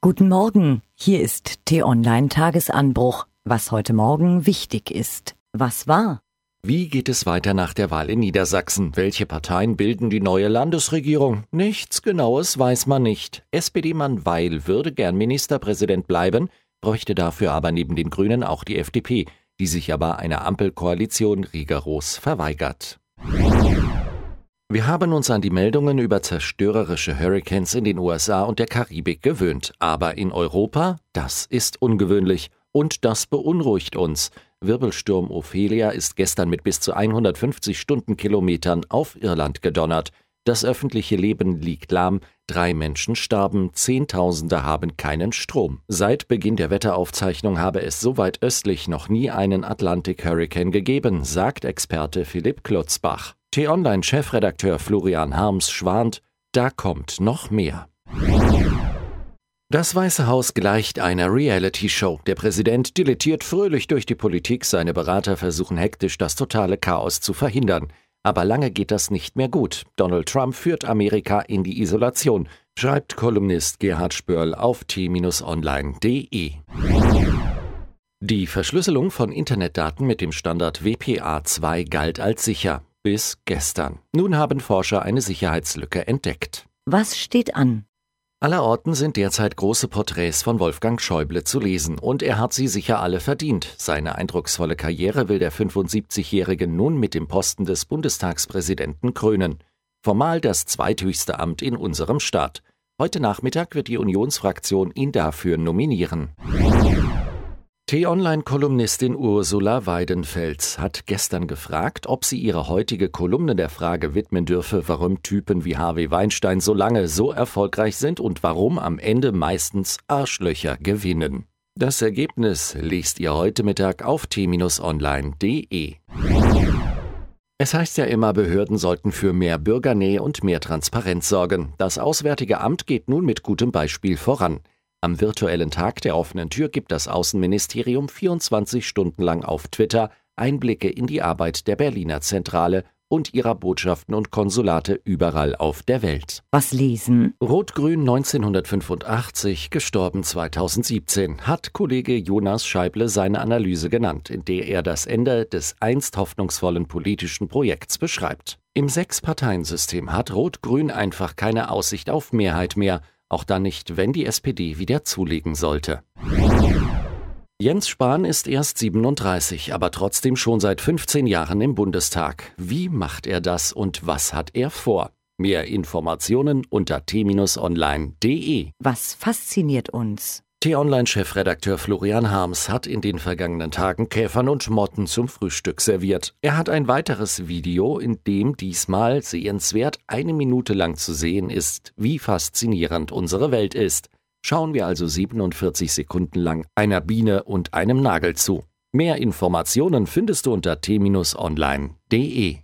Guten Morgen, hier ist T-Online Tagesanbruch. Was heute Morgen wichtig ist. Was war? Wie geht es weiter nach der Wahl in Niedersachsen? Welche Parteien bilden die neue Landesregierung? Nichts Genaues weiß man nicht. SPD-Mann Weil würde gern Ministerpräsident bleiben, bräuchte dafür aber neben den Grünen auch die FDP, die sich aber einer Ampelkoalition rigoros verweigert. Wir haben uns an die Meldungen über zerstörerische Hurricanes in den USA und der Karibik gewöhnt, aber in Europa, das ist ungewöhnlich und das beunruhigt uns. Wirbelsturm Ophelia ist gestern mit bis zu 150 Stundenkilometern auf Irland gedonnert. Das öffentliche Leben liegt lahm, drei Menschen starben, Zehntausende haben keinen Strom. Seit Beginn der Wetteraufzeichnung habe es so weit östlich noch nie einen Atlantic Hurricane gegeben, sagt Experte Philipp Klutzbach. T-Online-Chefredakteur Florian Harms schwant, da kommt noch mehr. Das Weiße Haus gleicht einer Reality-Show. Der Präsident dilettiert fröhlich durch die Politik, seine Berater versuchen hektisch das totale Chaos zu verhindern. Aber lange geht das nicht mehr gut. Donald Trump führt Amerika in die Isolation, schreibt Kolumnist Gerhard Spörl auf t-online.de. Die Verschlüsselung von Internetdaten mit dem Standard WPA2 galt als sicher bis gestern. Nun haben Forscher eine Sicherheitslücke entdeckt. Was steht an? Allerorten sind derzeit große Porträts von Wolfgang Schäuble zu lesen und er hat sie sicher alle verdient. Seine eindrucksvolle Karriere will der 75-Jährige nun mit dem Posten des Bundestagspräsidenten krönen. Formal das zweithöchste Amt in unserem Staat. Heute Nachmittag wird die Unionsfraktion ihn dafür nominieren. T-Online-Kolumnistin Ursula Weidenfels hat gestern gefragt, ob sie ihre heutige Kolumne der Frage widmen dürfe, warum Typen wie Harvey Weinstein so lange so erfolgreich sind und warum am Ende meistens Arschlöcher gewinnen. Das Ergebnis liest ihr heute Mittag auf t-online.de. Es heißt ja immer, Behörden sollten für mehr Bürgernähe und mehr Transparenz sorgen. Das Auswärtige Amt geht nun mit gutem Beispiel voran. Am virtuellen Tag der offenen Tür gibt das Außenministerium 24 Stunden lang auf Twitter Einblicke in die Arbeit der Berliner Zentrale und ihrer Botschaften und Konsulate überall auf der Welt. Was lesen? Rot-Grün 1985, gestorben 2017, hat Kollege Jonas Scheible seine Analyse genannt, in der er das Ende des einst hoffnungsvollen politischen Projekts beschreibt. Im Sechs-Parteien-System hat Rot-Grün einfach keine Aussicht auf Mehrheit mehr auch dann nicht, wenn die SPD wieder zulegen sollte. Jens Spahn ist erst 37, aber trotzdem schon seit 15 Jahren im Bundestag. Wie macht er das und was hat er vor? Mehr Informationen unter t-online.de. Was fasziniert uns? T-Online-Chefredakteur Florian Harms hat in den vergangenen Tagen Käfern und Motten zum Frühstück serviert. Er hat ein weiteres Video, in dem diesmal sehenswert eine Minute lang zu sehen ist, wie faszinierend unsere Welt ist. Schauen wir also 47 Sekunden lang einer Biene und einem Nagel zu. Mehr Informationen findest du unter t-online.de.